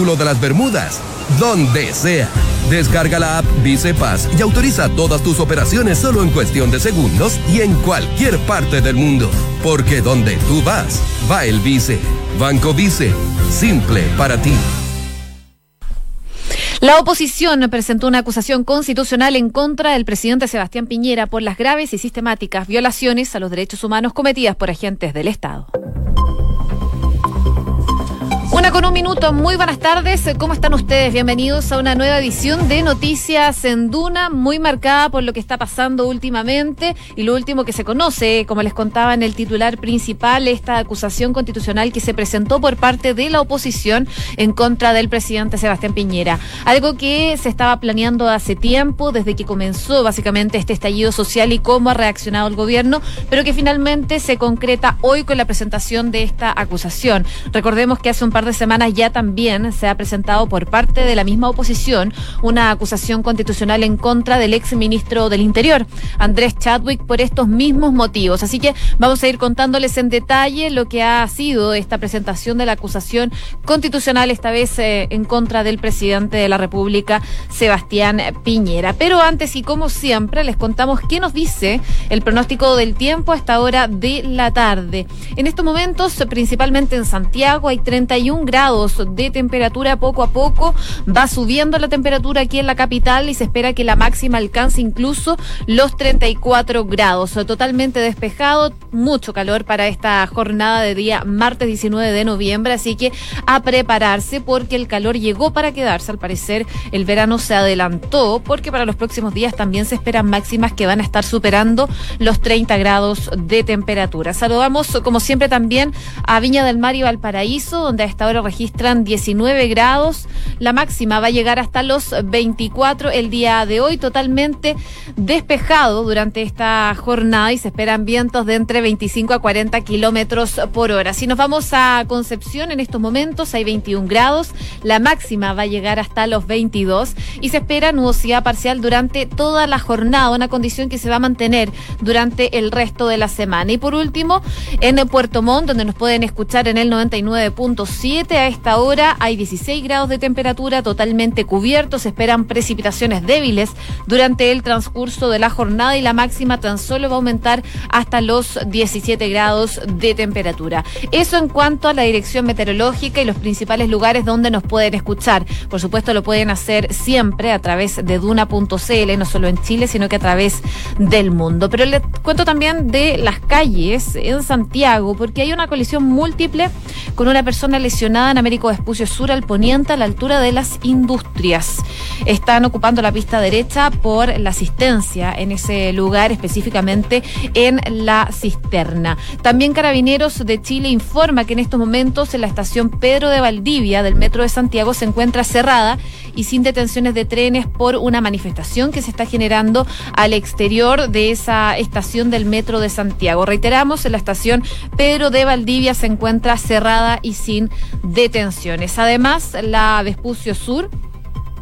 De las Bermudas, donde sea. Descarga la app Vice Paz y autoriza todas tus operaciones solo en cuestión de segundos y en cualquier parte del mundo. Porque donde tú vas, va el Vice. Banco Vice. Simple para ti. La oposición presentó una acusación constitucional en contra del presidente Sebastián Piñera por las graves y sistemáticas violaciones a los derechos humanos cometidas por agentes del Estado. Una con un minuto, muy buenas tardes. ¿Cómo están ustedes? Bienvenidos a una nueva edición de Noticias en Duna, muy marcada por lo que está pasando últimamente y lo último que se conoce, como les contaba en el titular principal, esta acusación constitucional que se presentó por parte de la oposición en contra del presidente Sebastián Piñera. Algo que se estaba planeando hace tiempo, desde que comenzó básicamente este estallido social y cómo ha reaccionado el gobierno, pero que finalmente se concreta hoy con la presentación de esta acusación. Recordemos que hace un par de semanas ya también se ha presentado por parte de la misma oposición una acusación constitucional en contra del ex ministro del Interior, Andrés Chadwick, por estos mismos motivos. Así que vamos a ir contándoles en detalle lo que ha sido esta presentación de la acusación constitucional, esta vez eh, en contra del presidente de la República, Sebastián Piñera. Pero antes y como siempre, les contamos qué nos dice el pronóstico del tiempo a esta hora de la tarde. En estos momentos, principalmente en Santiago, hay 31 grados de temperatura poco a poco. Va subiendo la temperatura aquí en la capital y se espera que la máxima alcance incluso los 34 grados. Totalmente despejado, mucho calor para esta jornada de día martes 19 de noviembre, así que a prepararse porque el calor llegó para quedarse. Al parecer el verano se adelantó porque para los próximos días también se esperan máximas que van a estar superando los 30 grados de temperatura. Saludamos como siempre también a Viña del Mar y Valparaíso, donde a esta ahora registran 19 grados. La máxima va a llegar hasta los 24 el día de hoy, totalmente despejado durante esta jornada y se esperan vientos de entre 25 a 40 kilómetros por hora. Si nos vamos a Concepción en estos momentos hay 21 grados, la máxima va a llegar hasta los 22 y se espera nubosidad parcial durante toda la jornada, una condición que se va a mantener durante el resto de la semana. Y por último, en Puerto Montt, donde nos pueden escuchar en el 99.7 a esta hora hay 16 grados de temperatura totalmente cubiertos. Se esperan precipitaciones débiles durante el transcurso de la jornada y la máxima tan solo va a aumentar hasta los 17 grados de temperatura. Eso en cuanto a la dirección meteorológica y los principales lugares donde nos pueden escuchar. Por supuesto, lo pueden hacer siempre a través de duna.cl, no solo en Chile, sino que a través del mundo. Pero les cuento también de las calles en Santiago, porque hay una colisión múltiple con una persona lesionada en Américo Vespucio Sur al poniente a la altura de las industrias. Están ocupando la pista derecha por la asistencia en ese lugar, específicamente en la cisterna. También Carabineros de Chile informa que en estos momentos en la estación Pedro de Valdivia del Metro de Santiago se encuentra cerrada y sin detenciones de trenes por una manifestación que se está generando al exterior de esa estación del Metro de Santiago. Reiteramos, en la estación Pedro de Valdivia se encuentra cerrada y sin detenciones. Además, la Vespucio Sur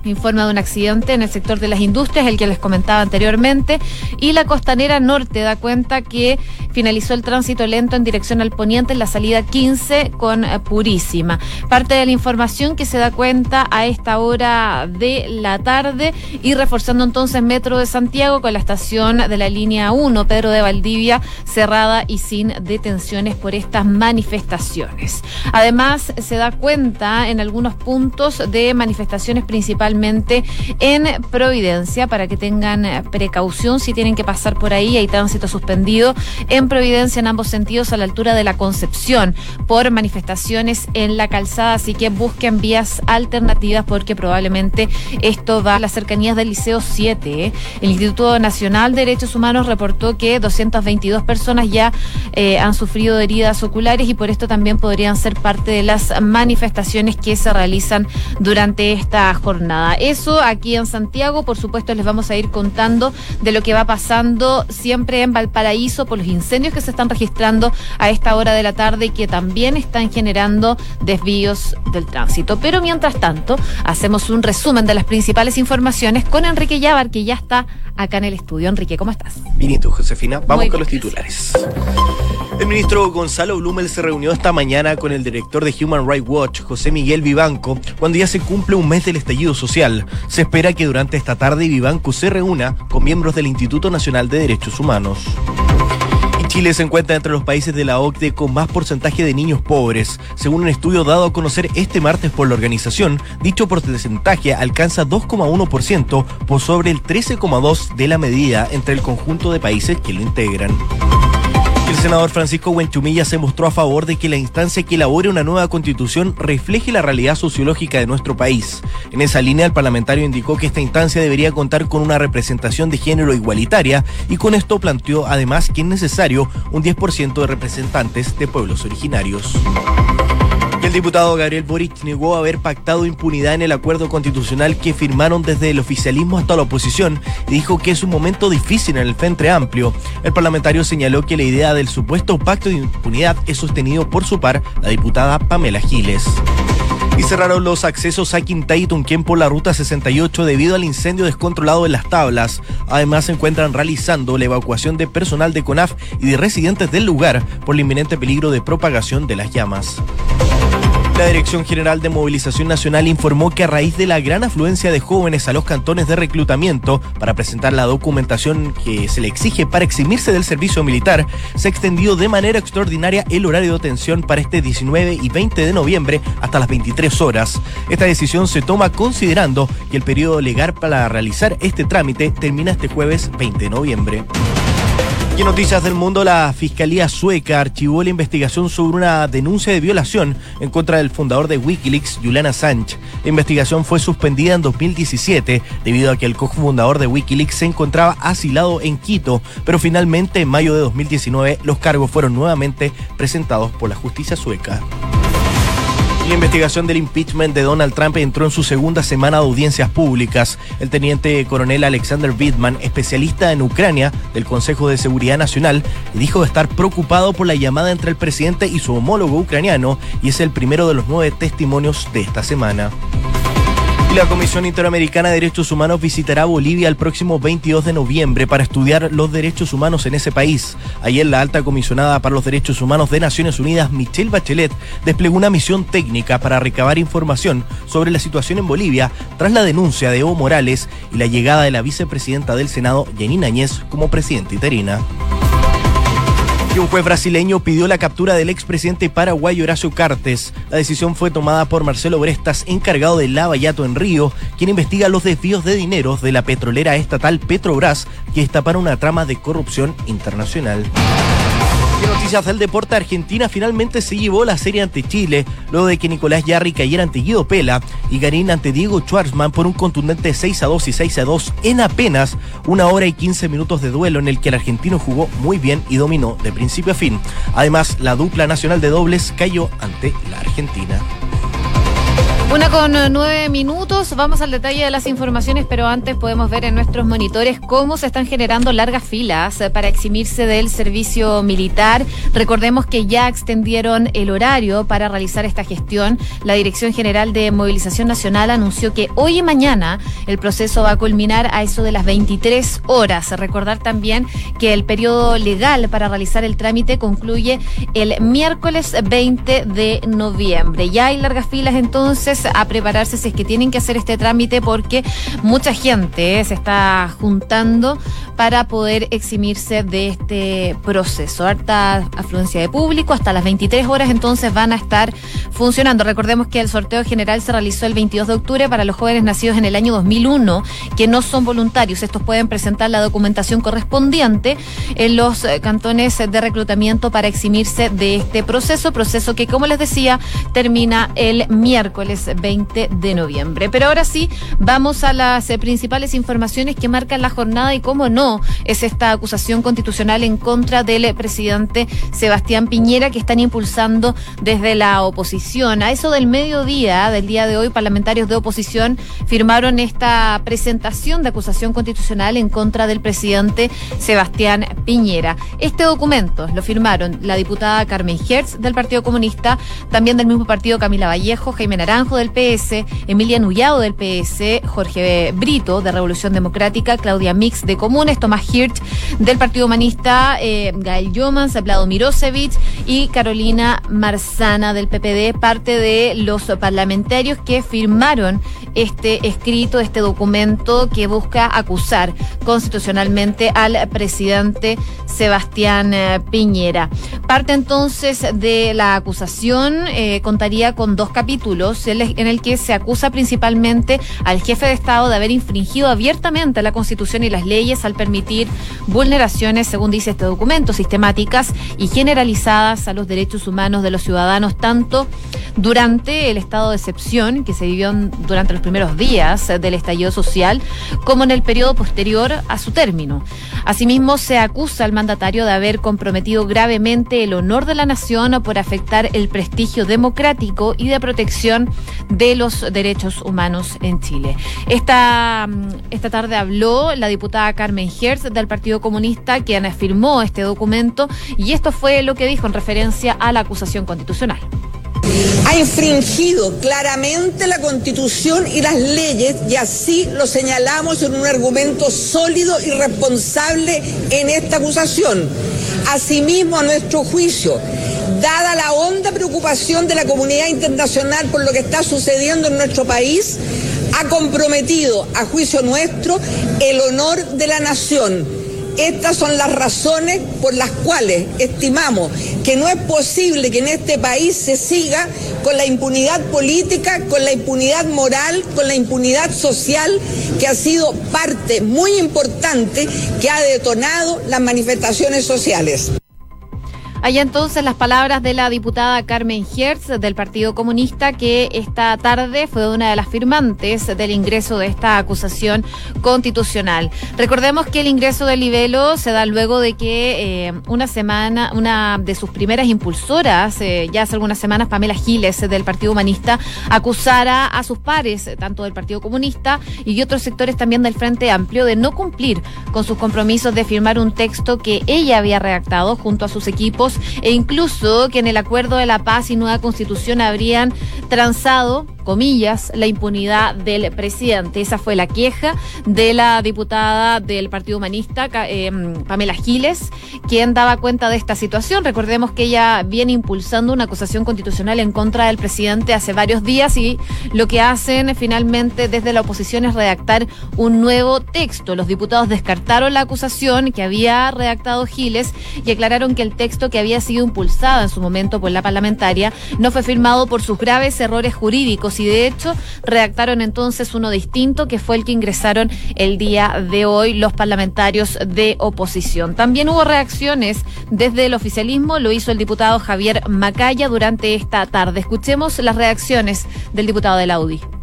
informa de un accidente en el sector de las industrias, el que les comentaba anteriormente, y la costanera norte da cuenta que finalizó el tránsito lento en dirección al poniente en la salida 15 con eh, Purísima. Parte de la información que se da cuenta a esta hora de la tarde y reforzando entonces Metro de Santiago con la estación de la línea 1, Pedro de Valdivia, cerrada y sin detenciones por estas manifestaciones. Además, se da cuenta en algunos puntos de manifestaciones principalmente en Providencia para que tengan eh, precaución si tienen que pasar por ahí. Hay tránsito suspendido en Providencia en ambos sentidos a la altura de la Concepción por manifestaciones en la calzada. Así que busquen vías alternativas porque probablemente esto va a las cercanías del Liceo 7. ¿eh? El Instituto Nacional de Derechos Humanos reportó que 222 personas ya eh, han sufrido heridas oculares y por esto también podrían ser parte de las manifestaciones que se realizan durante esta jornada. Eso aquí en Santiago, por supuesto, les vamos a ir contando de lo que va pasando siempre en Valparaíso por los incendios incendios que se están registrando a esta hora de la tarde y que también están generando desvíos del tránsito. Pero mientras tanto, hacemos un resumen de las principales informaciones con Enrique Llávar, que ya está acá en el estudio. Enrique, ¿cómo estás? Bien, ¿y tú, Josefina? Vamos con los titulares. El ministro Gonzalo Blumel se reunió esta mañana con el director de Human Rights Watch, José Miguel Vivanco, cuando ya se cumple un mes del estallido social. Se espera que durante esta tarde Vivanco se reúna con miembros del Instituto Nacional de Derechos Humanos. Chile se encuentra entre los países de la OCDE con más porcentaje de niños pobres. Según un estudio dado a conocer este martes por la organización, dicho porcentaje alcanza 2,1% por sobre el 13,2% de la medida entre el conjunto de países que lo integran. El senador Francisco Huenchumilla se mostró a favor de que la instancia que elabore una nueva constitución refleje la realidad sociológica de nuestro país. En esa línea, el parlamentario indicó que esta instancia debería contar con una representación de género igualitaria y con esto planteó además que es necesario un 10% de representantes de pueblos originarios. El diputado Gabriel Boric negó haber pactado impunidad en el acuerdo constitucional que firmaron desde el oficialismo hasta la oposición y dijo que es un momento difícil en el Frente Amplio. El parlamentario señaló que la idea del supuesto pacto de impunidad es sostenido por su par, la diputada Pamela Giles. Y cerraron los accesos a Quintay y Tunquén por la ruta 68 debido al incendio descontrolado en las tablas. Además, se encuentran realizando la evacuación de personal de CONAF y de residentes del lugar por el inminente peligro de propagación de las llamas. La Dirección General de Movilización Nacional informó que a raíz de la gran afluencia de jóvenes a los cantones de reclutamiento para presentar la documentación que se le exige para eximirse del servicio militar, se ha extendido de manera extraordinaria el horario de atención para este 19 y 20 de noviembre hasta las 23 horas. Esta decisión se toma considerando que el periodo legal para realizar este trámite termina este jueves 20 de noviembre. Y en noticias del mundo, la Fiscalía sueca archivó la investigación sobre una denuncia de violación en contra del fundador de Wikileaks, Julian Assange. La investigación fue suspendida en 2017 debido a que el cofundador de Wikileaks se encontraba asilado en Quito, pero finalmente en mayo de 2019 los cargos fueron nuevamente presentados por la justicia sueca. La investigación del impeachment de Donald Trump entró en su segunda semana de audiencias públicas. El teniente coronel Alexander Bittman, especialista en Ucrania del Consejo de Seguridad Nacional, dijo estar preocupado por la llamada entre el presidente y su homólogo ucraniano y es el primero de los nueve testimonios de esta semana. La Comisión Interamericana de Derechos Humanos visitará Bolivia el próximo 22 de noviembre para estudiar los derechos humanos en ese país. Ayer la alta comisionada para los derechos humanos de Naciones Unidas, Michelle Bachelet, desplegó una misión técnica para recabar información sobre la situación en Bolivia tras la denuncia de Evo Morales y la llegada de la vicepresidenta del Senado, Janine Añez, como presidenta interina un juez brasileño pidió la captura del expresidente paraguayo Horacio Cartes. La decisión fue tomada por Marcelo Brestas, encargado del Lavallato en Río, quien investiga los desvíos de dineros de la petrolera estatal Petrobras, que para una trama de corrupción internacional. Noticias deporte, Argentina finalmente se llevó la serie ante Chile, luego de que Nicolás Yarri cayera ante Guido Pela y Garín ante Diego Schwartzman por un contundente 6 a 2 y 6 a 2 en apenas una hora y 15 minutos de duelo en el que el argentino jugó muy bien y dominó de principio a fin. Además, la dupla nacional de dobles cayó ante la Argentina. Una con nueve minutos, vamos al detalle de las informaciones, pero antes podemos ver en nuestros monitores cómo se están generando largas filas para eximirse del servicio militar. Recordemos que ya extendieron el horario para realizar esta gestión. La Dirección General de Movilización Nacional anunció que hoy y mañana el proceso va a culminar a eso de las 23 horas. Recordar también que el periodo legal para realizar el trámite concluye el miércoles 20 de noviembre. Ya hay largas filas entonces a prepararse si es que tienen que hacer este trámite porque mucha gente eh, se está juntando para poder eximirse de este proceso. Harta afluencia de público, hasta las 23 horas entonces van a estar funcionando. Recordemos que el sorteo general se realizó el 22 de octubre para los jóvenes nacidos en el año 2001 que no son voluntarios. Estos pueden presentar la documentación correspondiente en los eh, cantones de reclutamiento para eximirse de este proceso, proceso que como les decía termina el miércoles 20 de noviembre. Pero ahora sí, vamos a las eh, principales informaciones que marcan la jornada y cómo no es esta acusación constitucional en contra del presidente Sebastián Piñera que están impulsando desde la oposición. A eso del mediodía del día de hoy, parlamentarios de oposición firmaron esta presentación de acusación constitucional en contra del presidente Sebastián Piñera. Este documento lo firmaron la diputada Carmen Hertz del Partido Comunista, también del mismo partido Camila Vallejo, Jaime Naranjo del PS, Emilia Nullado del PS, Jorge Brito de Revolución Democrática, Claudia Mix de Comunes, Tomás Hirt del Partido Humanista, eh, Gael Yomans, Vlado Mirosevich y Carolina Marzana del PPD, parte de los parlamentarios que firmaron este escrito, este documento que busca acusar constitucionalmente al presidente Sebastián eh, Piñera. Parte entonces de la acusación eh, contaría con dos capítulos en el que se acusa principalmente al jefe de Estado de haber infringido abiertamente la Constitución y las leyes al permitir vulneraciones, según dice este documento, sistemáticas y generalizadas a los derechos humanos de los ciudadanos, tanto durante el estado de excepción que se vivió durante los primeros días del estallido social, como en el periodo posterior a su término. Asimismo, se acusa al mandatario de haber comprometido gravemente el honor de la nación por afectar el prestigio democrático y de protección de los derechos humanos en Chile. Esta, mm, esta tarde habló la diputada Carmen Hertz del Partido Comunista, quien firmó este documento, y esto fue lo que dijo en referencia a la acusación constitucional ha infringido claramente la constitución y las leyes y así lo señalamos en un argumento sólido y responsable en esta acusación. Asimismo, a nuestro juicio, dada la honda preocupación de la comunidad internacional por lo que está sucediendo en nuestro país, ha comprometido, a juicio nuestro, el honor de la nación estas son las razones por las cuales estimamos que no es posible que en este país se siga con la impunidad política, con la impunidad moral, con la impunidad social, que ha sido parte muy importante que ha detonado las manifestaciones sociales. Allá entonces las palabras de la diputada Carmen Hertz del Partido Comunista, que esta tarde fue una de las firmantes del ingreso de esta acusación constitucional. Recordemos que el ingreso del libelo se da luego de que eh, una semana, una de sus primeras impulsoras, eh, ya hace algunas semanas, Pamela Giles del Partido Humanista, acusara a sus pares, tanto del Partido Comunista y otros sectores también del Frente Amplio, de no cumplir con sus compromisos de firmar un texto que ella había redactado junto a sus equipos e incluso que en el acuerdo de la paz y nueva constitución habrían transado comillas, la impunidad del presidente. Esa fue la queja de la diputada del Partido Humanista, eh, Pamela Giles, quien daba cuenta de esta situación. Recordemos que ella viene impulsando una acusación constitucional en contra del presidente hace varios días y lo que hacen finalmente desde la oposición es redactar un nuevo texto. Los diputados descartaron la acusación que había redactado Giles y aclararon que el texto que había sido impulsado en su momento por la parlamentaria no fue firmado por sus graves errores jurídicos y de hecho redactaron entonces uno distinto que fue el que ingresaron el día de hoy los parlamentarios de oposición. También hubo reacciones desde el oficialismo, lo hizo el diputado Javier Macaya durante esta tarde. Escuchemos las reacciones del diputado de la UDI.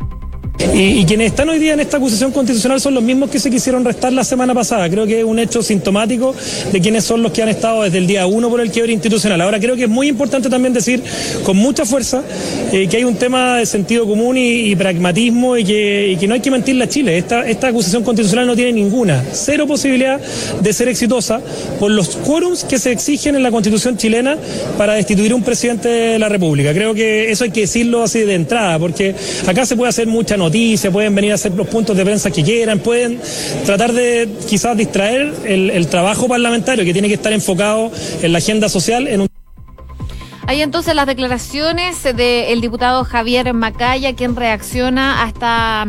Y, quienes están hoy día en esta acusación constitucional son los mismos que se quisieron restar la semana pasada. Creo que es un hecho sintomático de quienes son los que han estado desde el día uno por el quiebre institucional. Ahora creo que es muy importante también decir con mucha fuerza eh, que hay un tema de sentido común y, pragmatismo y que, no hay que mentirle a Chile. Esta, acusación constitucional no tiene ninguna, cero posibilidad de ser exitosa por los quórums que se exigen en la constitución chilena para destituir un presidente de la República. Creo que eso hay que decirlo así de entrada, porque acá se puede hacer mucha noticias, pueden venir a hacer los puntos de prensa que quieran, pueden tratar de quizás distraer el, el trabajo parlamentario que tiene que estar enfocado en la agenda social en un hay entonces las declaraciones del diputado Javier Macaya, quien reacciona a esta,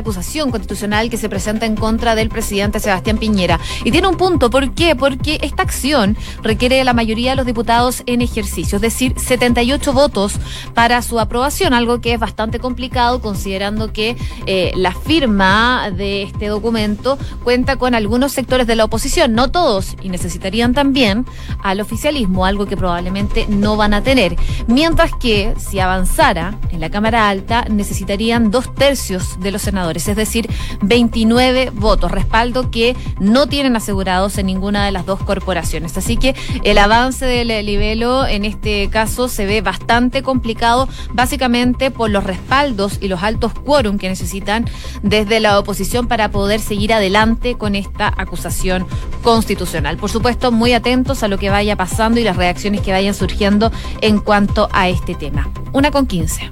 acusación constitucional que se presenta en contra del presidente Sebastián Piñera. Y tiene un punto, ¿por qué? Porque esta acción requiere de la mayoría de los diputados en ejercicio, es decir, 78 votos para su aprobación, algo que es bastante complicado considerando que eh, la firma de este documento cuenta con algunos sectores de la oposición, no todos, y necesitarían también al oficialismo, algo que probablemente no van a tener. Mientras que si avanzara en la Cámara Alta necesitarían dos tercios de los senadores, es decir, 29 votos, respaldo que no tienen asegurados en ninguna de las dos corporaciones. Así que el avance del libelo en este caso se ve bastante complicado, básicamente por los respaldos y los altos quórum que necesitan desde la oposición para poder seguir adelante con esta acusación constitucional. Por supuesto, muy atentos a lo que vaya pasando y las reacciones que vayan surgiendo en cuanto a este tema. Una con quince.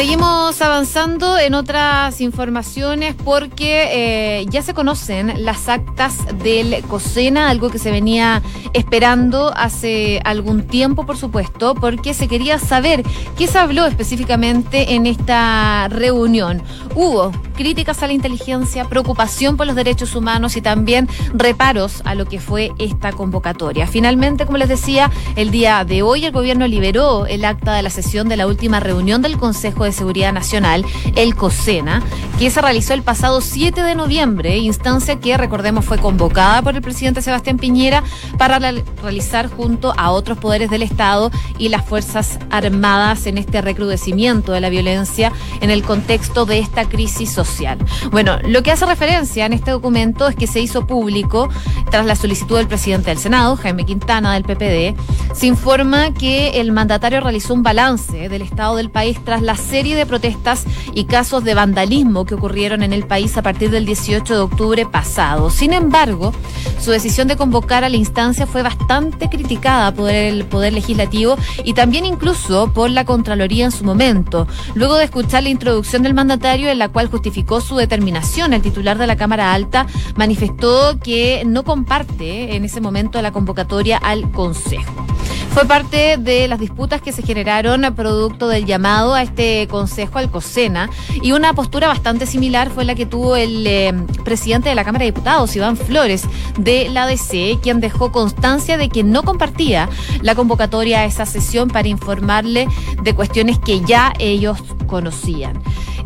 Seguimos avanzando en otras informaciones porque eh, ya se conocen las actas del COSENA, algo que se venía esperando hace algún tiempo, por supuesto, porque se quería saber qué se habló específicamente en esta reunión. Hubo críticas a la inteligencia, preocupación por los derechos humanos y también reparos a lo que fue esta convocatoria. Finalmente, como les decía, el día de hoy el gobierno liberó el acta de la sesión de la última reunión del Consejo de Seguridad Nacional, el COSENA, que se realizó el pasado 7 de noviembre, instancia que recordemos fue convocada por el presidente Sebastián Piñera para realizar junto a otros poderes del Estado y las Fuerzas Armadas en este recrudecimiento de la violencia en el contexto de esta crisis social. Bueno, lo que hace referencia en este documento es que se hizo público tras la solicitud del presidente del Senado, Jaime Quintana, del PPD, se informa que el mandatario realizó un balance del estado del país tras la serie de protestas y casos de vandalismo que ocurrieron en el país a partir del 18 de octubre pasado. Sin embargo, su decisión de convocar a la instancia fue bastante criticada por el Poder Legislativo y también incluso por la Contraloría en su momento. Luego de escuchar la introducción del mandatario en la cual justificó su determinación, el titular de la Cámara Alta manifestó que no comparte en ese momento la convocatoria al Consejo. Fue parte de las disputas que se generaron a producto del llamado a este Consejo al COSENA y una postura bastante similar fue la que tuvo el eh, presidente de la Cámara de Diputados, Iván Flores, de la ADC, quien dejó constancia de que no compartía la convocatoria a esa sesión para informarle de cuestiones que ya ellos conocían.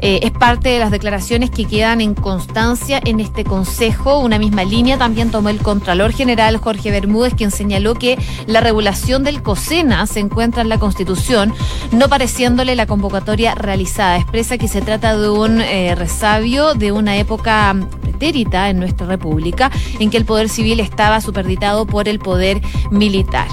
Eh, es parte de las declaraciones que quedan en constancia en este Consejo. Una misma línea también tomó el Contralor General Jorge Bermúdez, quien señaló que la regulación del COSENA se encuentra en la Constitución, no pareciéndole la convocatoria realizada. Expresa que se trata de un eh, resabio de una época pretérita en nuestra República, en que el poder civil estaba superditado por el poder militar.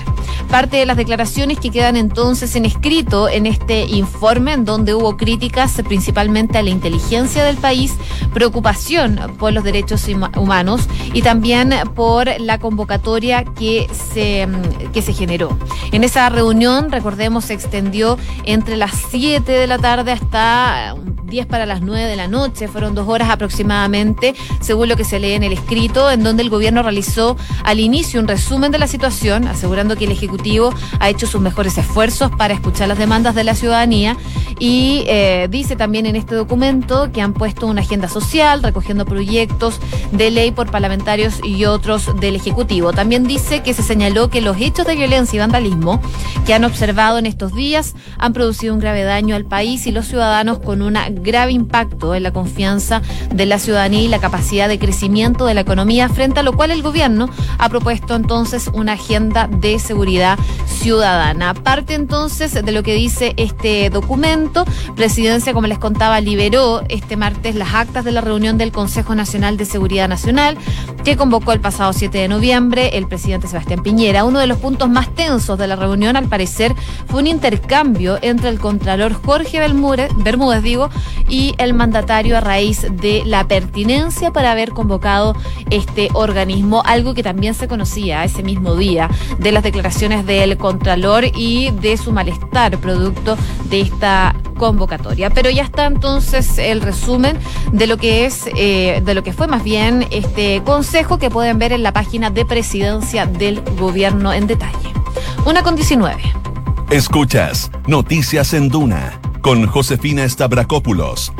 Parte de las declaraciones que quedan entonces en escrito en este informe, en donde hubo críticas principalmente a la inteligencia del país, preocupación por los derechos humanos y también por la convocatoria que se, que se generó. En esa reunión, recordemos, se extendió entre las 7 de la tarde hasta 10 para las 9 de la noche, fueron dos horas aproximadamente, según lo que se lee en el escrito, en donde el gobierno realizó al inicio un resumen de la situación, asegurando que el Ejecutivo ha hecho sus mejores esfuerzos para escuchar las demandas de la ciudadanía y eh, dice también en este documento que han puesto una agenda social recogiendo proyectos de ley por parlamentarios y otros del Ejecutivo. También dice que se señaló que los hechos de violencia y vandalismo que han observado en estos días han producido un grave daño al país y los ciudadanos con una grave impacto en la confianza de la ciudadanía y la capacidad de crecimiento de la economía, frente a lo cual el gobierno ha propuesto entonces una agenda de seguridad ciudadana. Parte entonces de lo que dice este documento, Presidencia, como les contaba, liberó este martes las actas de la reunión del Consejo Nacional de Seguridad Nacional que convocó el pasado 7 de noviembre el presidente Sebastián Piñera. Uno de los puntos más tensos de la reunión, al parecer, fue un intercambio entre el Contralor Jorge Bermúdez, digo, y el mandatario a raíz de la pertinencia para haber convocado este organismo, algo que también se conocía ese mismo día de las declaraciones del Contralor y de su malestar producto de esta convocatoria. Pero ya está entonces el resumen de lo que es, eh, de lo que fue más bien este consejo que pueden ver en la página de presidencia del gobierno en detalle. Una con 19. Escuchas Noticias en Duna con Josefina Stavrakopoulos.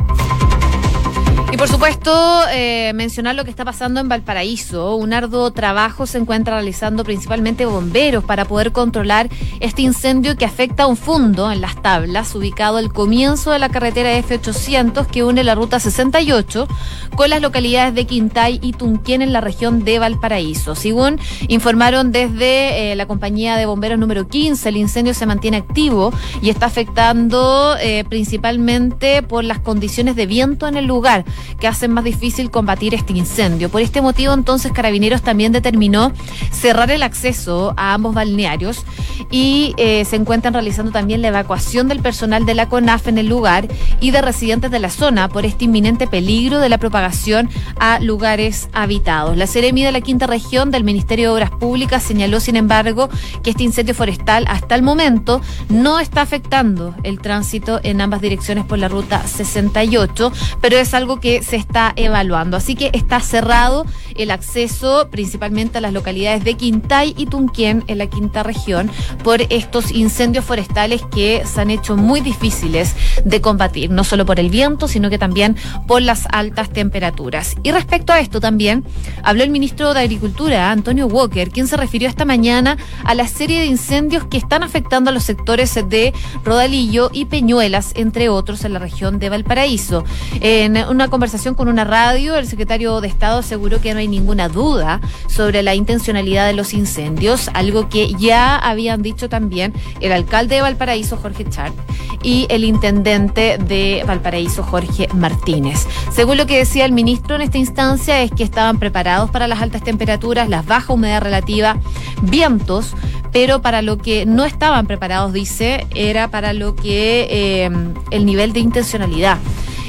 Y por supuesto, eh, mencionar lo que está pasando en Valparaíso. Un arduo trabajo se encuentra realizando principalmente bomberos para poder controlar este incendio que afecta a un fondo en las tablas, ubicado al comienzo de la carretera F800 que une la ruta 68 con las localidades de Quintay y Tunquén en la región de Valparaíso. Según informaron desde eh, la compañía de bomberos número 15, el incendio se mantiene activo y está afectando eh, principalmente por las condiciones de viento en el lugar que hacen más difícil combatir este incendio. Por este motivo, entonces, Carabineros también determinó cerrar el acceso a ambos balnearios y eh, se encuentran realizando también la evacuación del personal de la CONAF en el lugar y de residentes de la zona por este inminente peligro de la propagación a lugares habitados. La Seremi de la Quinta Región del Ministerio de Obras Públicas señaló, sin embargo, que este incendio forestal hasta el momento no está afectando el tránsito en ambas direcciones por la ruta 68, pero es algo que se está evaluando. Así que está cerrado el acceso principalmente a las localidades de Quintay y Tunquén en la quinta región por estos incendios forestales que se han hecho muy difíciles de combatir, no solo por el viento, sino que también por las altas temperaturas. Y respecto a esto también habló el ministro de Agricultura, Antonio Walker, quien se refirió esta mañana a la serie de incendios que están afectando a los sectores de Rodalillo y Peñuelas, entre otros, en la región de Valparaíso. En una conversación con una radio, el secretario de Estado aseguró que no hay ninguna duda sobre la intencionalidad de los incendios, algo que ya habían dicho también el alcalde de Valparaíso, Jorge Chart, y el intendente de Valparaíso, Jorge Martínez. Según lo que decía el ministro en esta instancia, es que estaban preparados para las altas temperaturas, las baja humedad relativa, vientos, pero para lo que no estaban preparados, dice, era para lo que eh, el nivel de intencionalidad.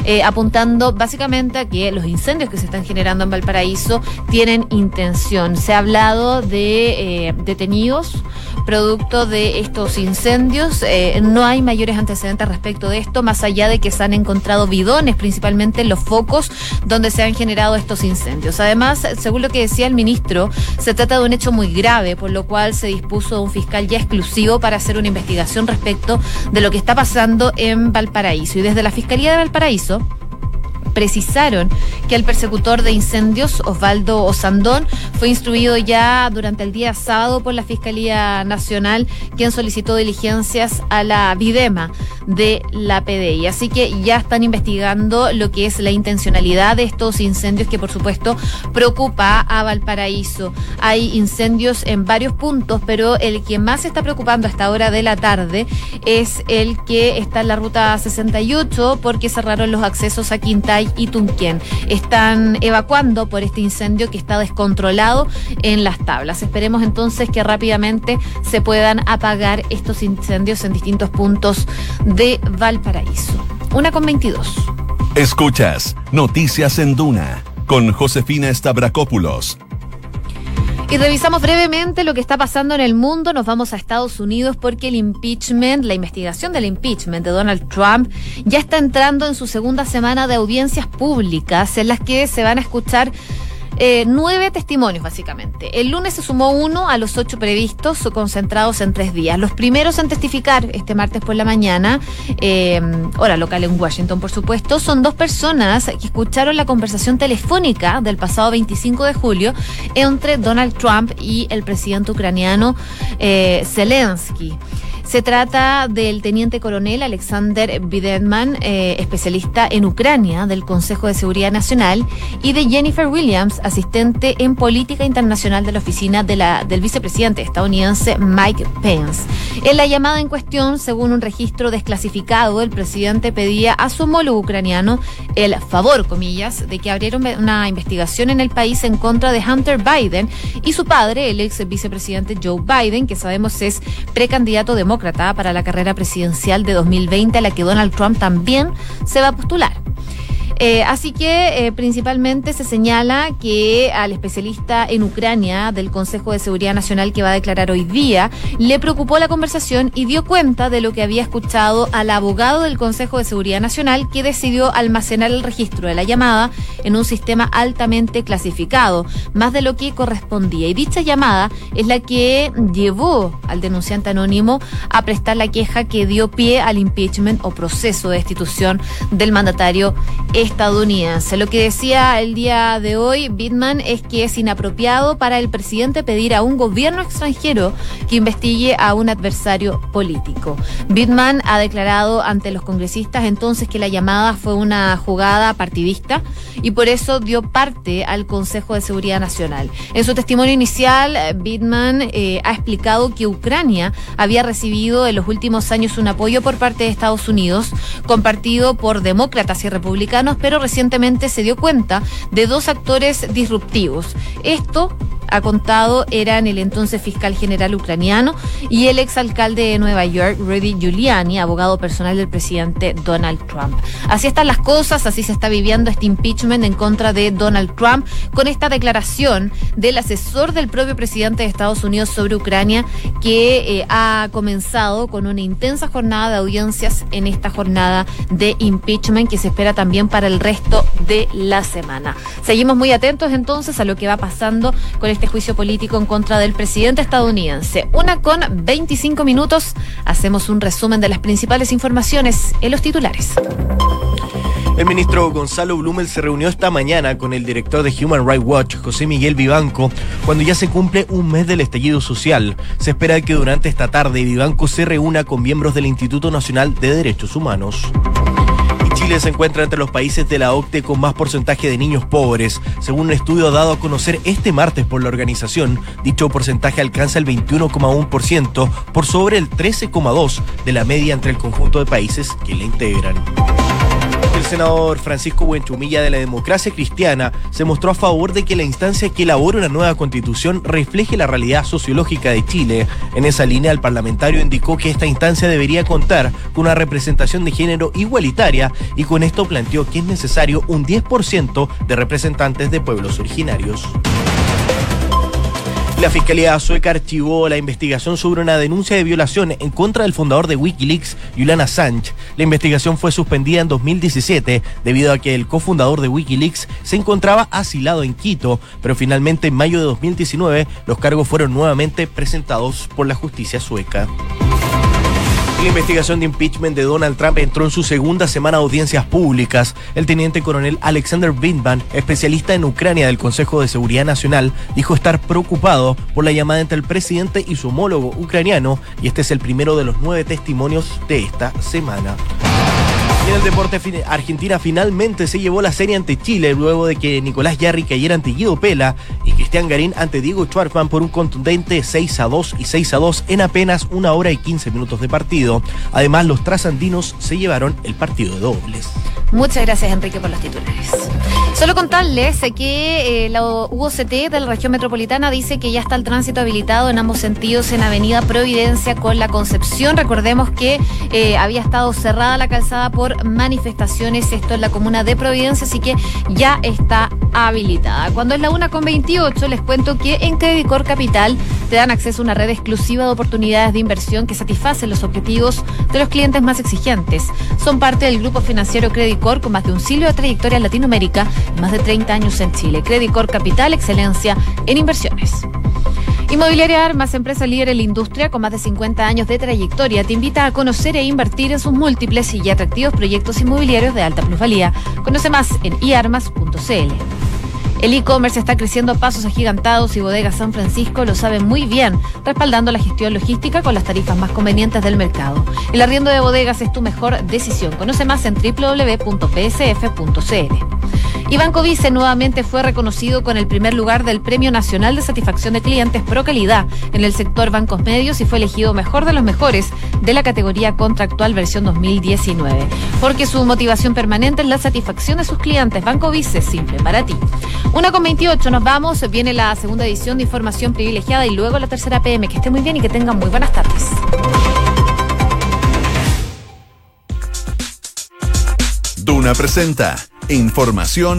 Eh, apuntando básicamente a que los incendios que se están generando en Valparaíso tienen intención. Se ha hablado de eh, detenidos producto de estos incendios. Eh, no hay mayores antecedentes respecto de esto, más allá de que se han encontrado bidones, principalmente en los focos donde se han generado estos incendios. Además, según lo que decía el ministro, se trata de un hecho muy grave, por lo cual se dispuso un fiscal ya exclusivo para hacer una investigación respecto de lo que está pasando en Valparaíso. Y desde la Fiscalía de Valparaíso, precisaron que el persecutor de incendios, Osvaldo Osandón, fue instruido ya durante el día sábado por la Fiscalía Nacional, quien solicitó diligencias a la Videma de la PDI. Así que ya están investigando lo que es la intencionalidad de estos incendios que por supuesto preocupa a Valparaíso. Hay incendios en varios puntos, pero el que más está preocupando a esta hora de la tarde es el que está en la ruta 68 porque cerraron los accesos a Quintay y Tunquén. Están evacuando por este incendio que está descontrolado en las tablas. Esperemos entonces que rápidamente se puedan apagar estos incendios en distintos puntos de Valparaíso. Una con 22. Escuchas Noticias en Duna con Josefina Stavrakopoulos y revisamos brevemente lo que está pasando en el mundo. Nos vamos a Estados Unidos porque el impeachment, la investigación del impeachment de Donald Trump, ya está entrando en su segunda semana de audiencias públicas en las que se van a escuchar eh, nueve testimonios, básicamente. El lunes se sumó uno a los ocho previstos, concentrados en tres días. Los primeros en testificar este martes por la mañana, eh, hora local en Washington, por supuesto, son dos personas que escucharon la conversación telefónica del pasado 25 de julio entre Donald Trump y el presidente ucraniano eh, Zelensky. Se trata del teniente coronel Alexander Bidenman, eh, especialista en Ucrania del Consejo de Seguridad Nacional, y de Jennifer Williams, asistente en política internacional de la oficina del vicepresidente estadounidense Mike Pence. En la llamada en cuestión, según un registro desclasificado, el presidente pedía a su homólogo ucraniano el favor, comillas, de que abriera una investigación en el país en contra de Hunter Biden y su padre, el ex vicepresidente Joe Biden, que sabemos es precandidato demócrata para la carrera presidencial de 2020 a la que Donald Trump también se va a postular. Eh, así que eh, principalmente se señala que al especialista en Ucrania del Consejo de Seguridad Nacional que va a declarar hoy día le preocupó la conversación y dio cuenta de lo que había escuchado al abogado del Consejo de Seguridad Nacional que decidió almacenar el registro de la llamada en un sistema altamente clasificado, más de lo que correspondía. Y dicha llamada es la que llevó al denunciante anónimo a prestar la queja que dio pie al impeachment o proceso de destitución del mandatario estadounidense. Lo que decía el día de hoy Bitman es que es inapropiado para el presidente pedir a un gobierno extranjero que investigue a un adversario político. Bitman ha declarado ante los congresistas entonces que la llamada fue una jugada partidista y por eso dio parte al Consejo de Seguridad Nacional. En su testimonio inicial, Bitman eh, ha explicado que Ucrania había recibido en los últimos años un apoyo por parte de Estados Unidos, compartido por demócratas y republicanos, pero recientemente se dio cuenta de dos actores disruptivos. Esto ha contado eran el entonces fiscal general ucraniano y el exalcalde de Nueva York, Rudy Giuliani, abogado personal del presidente Donald Trump. Así están las cosas, así se está viviendo este impeachment en contra de Donald Trump con esta declaración del asesor del propio presidente de Estados Unidos sobre Ucrania que eh, ha comenzado con una intensa jornada de audiencias en esta jornada de impeachment que se espera también para el resto de la semana. Seguimos muy atentos entonces a lo que va pasando con este juicio político en contra del presidente estadounidense. Una con 25 minutos. Hacemos un resumen de las principales informaciones en los titulares. El ministro Gonzalo Blumel se reunió esta mañana con el director de Human Rights Watch, José Miguel Vivanco, cuando ya se cumple un mes del estallido social. Se espera que durante esta tarde Vivanco se reúna con miembros del Instituto Nacional de Derechos Humanos. Chile se encuentra entre los países de la OCDE con más porcentaje de niños pobres. Según un estudio dado a conocer este martes por la organización, dicho porcentaje alcanza el 21,1% por sobre el 13,2% de la media entre el conjunto de países que la integran. El senador Francisco Buenchumilla de la Democracia Cristiana se mostró a favor de que la instancia que elabore una nueva constitución refleje la realidad sociológica de Chile. En esa línea, el parlamentario indicó que esta instancia debería contar con una representación de género igualitaria y con esto planteó que es necesario un 10% de representantes de pueblos originarios. La Fiscalía sueca archivó la investigación sobre una denuncia de violación en contra del fundador de Wikileaks, Julian Assange. La investigación fue suspendida en 2017 debido a que el cofundador de Wikileaks se encontraba asilado en Quito, pero finalmente en mayo de 2019 los cargos fueron nuevamente presentados por la justicia sueca. La investigación de impeachment de Donald Trump entró en su segunda semana de audiencias públicas. El teniente coronel Alexander Vindman, especialista en Ucrania del Consejo de Seguridad Nacional, dijo estar preocupado por la llamada entre el presidente y su homólogo ucraniano, y este es el primero de los nueve testimonios de esta semana. Y en el deporte, Argentina finalmente se llevó la serie ante Chile luego de que Nicolás Yarri cayera ante Guido Pela y Cristian Garín ante Diego Schwartzman por un contundente 6 a 2 y 6 a 2 en apenas una hora y 15 minutos de partido. Además, los trasandinos se llevaron el partido de dobles. Muchas gracias, Enrique, por los titulares. Solo contarles que eh, la UOCT de la región metropolitana dice que ya está el tránsito habilitado en ambos sentidos en Avenida Providencia con la Concepción. Recordemos que eh, había estado cerrada la calzada por manifestaciones, esto en la comuna de Providencia, así que ya está habilitada. Cuando es la una con 28, les cuento que en Credicor Capital te dan acceso a una red exclusiva de oportunidades de inversión que satisfacen los objetivos de los clientes más exigentes. Son parte del grupo financiero Credicor con más de un siglo de trayectoria en Latinoamérica y más de 30 años en Chile. Credicor Capital, excelencia en inversiones. Inmobiliaria Armas, empresa líder en la industria con más de 50 años de trayectoria, te invita a conocer e invertir en sus múltiples y atractivos proyectos inmobiliarios de alta plusvalía. Conoce más en iarmas.cl. El e-commerce está creciendo a pasos agigantados y Bodega San Francisco lo sabe muy bien, respaldando la gestión logística con las tarifas más convenientes del mercado. El arriendo de bodegas es tu mejor decisión. Conoce más en www.psf.cl. Y Banco Vice nuevamente fue reconocido con el primer lugar del Premio Nacional de Satisfacción de Clientes Pro Calidad en el sector bancos medios y fue elegido mejor de los mejores de la categoría contractual versión 2019. Porque su motivación permanente es la satisfacción de sus clientes. Banco Vice, simple para ti. Una con 28, nos vamos. Viene la segunda edición de Información Privilegiada y luego la tercera PM. Que esté muy bien y que tengan muy buenas tardes. Duna presenta Información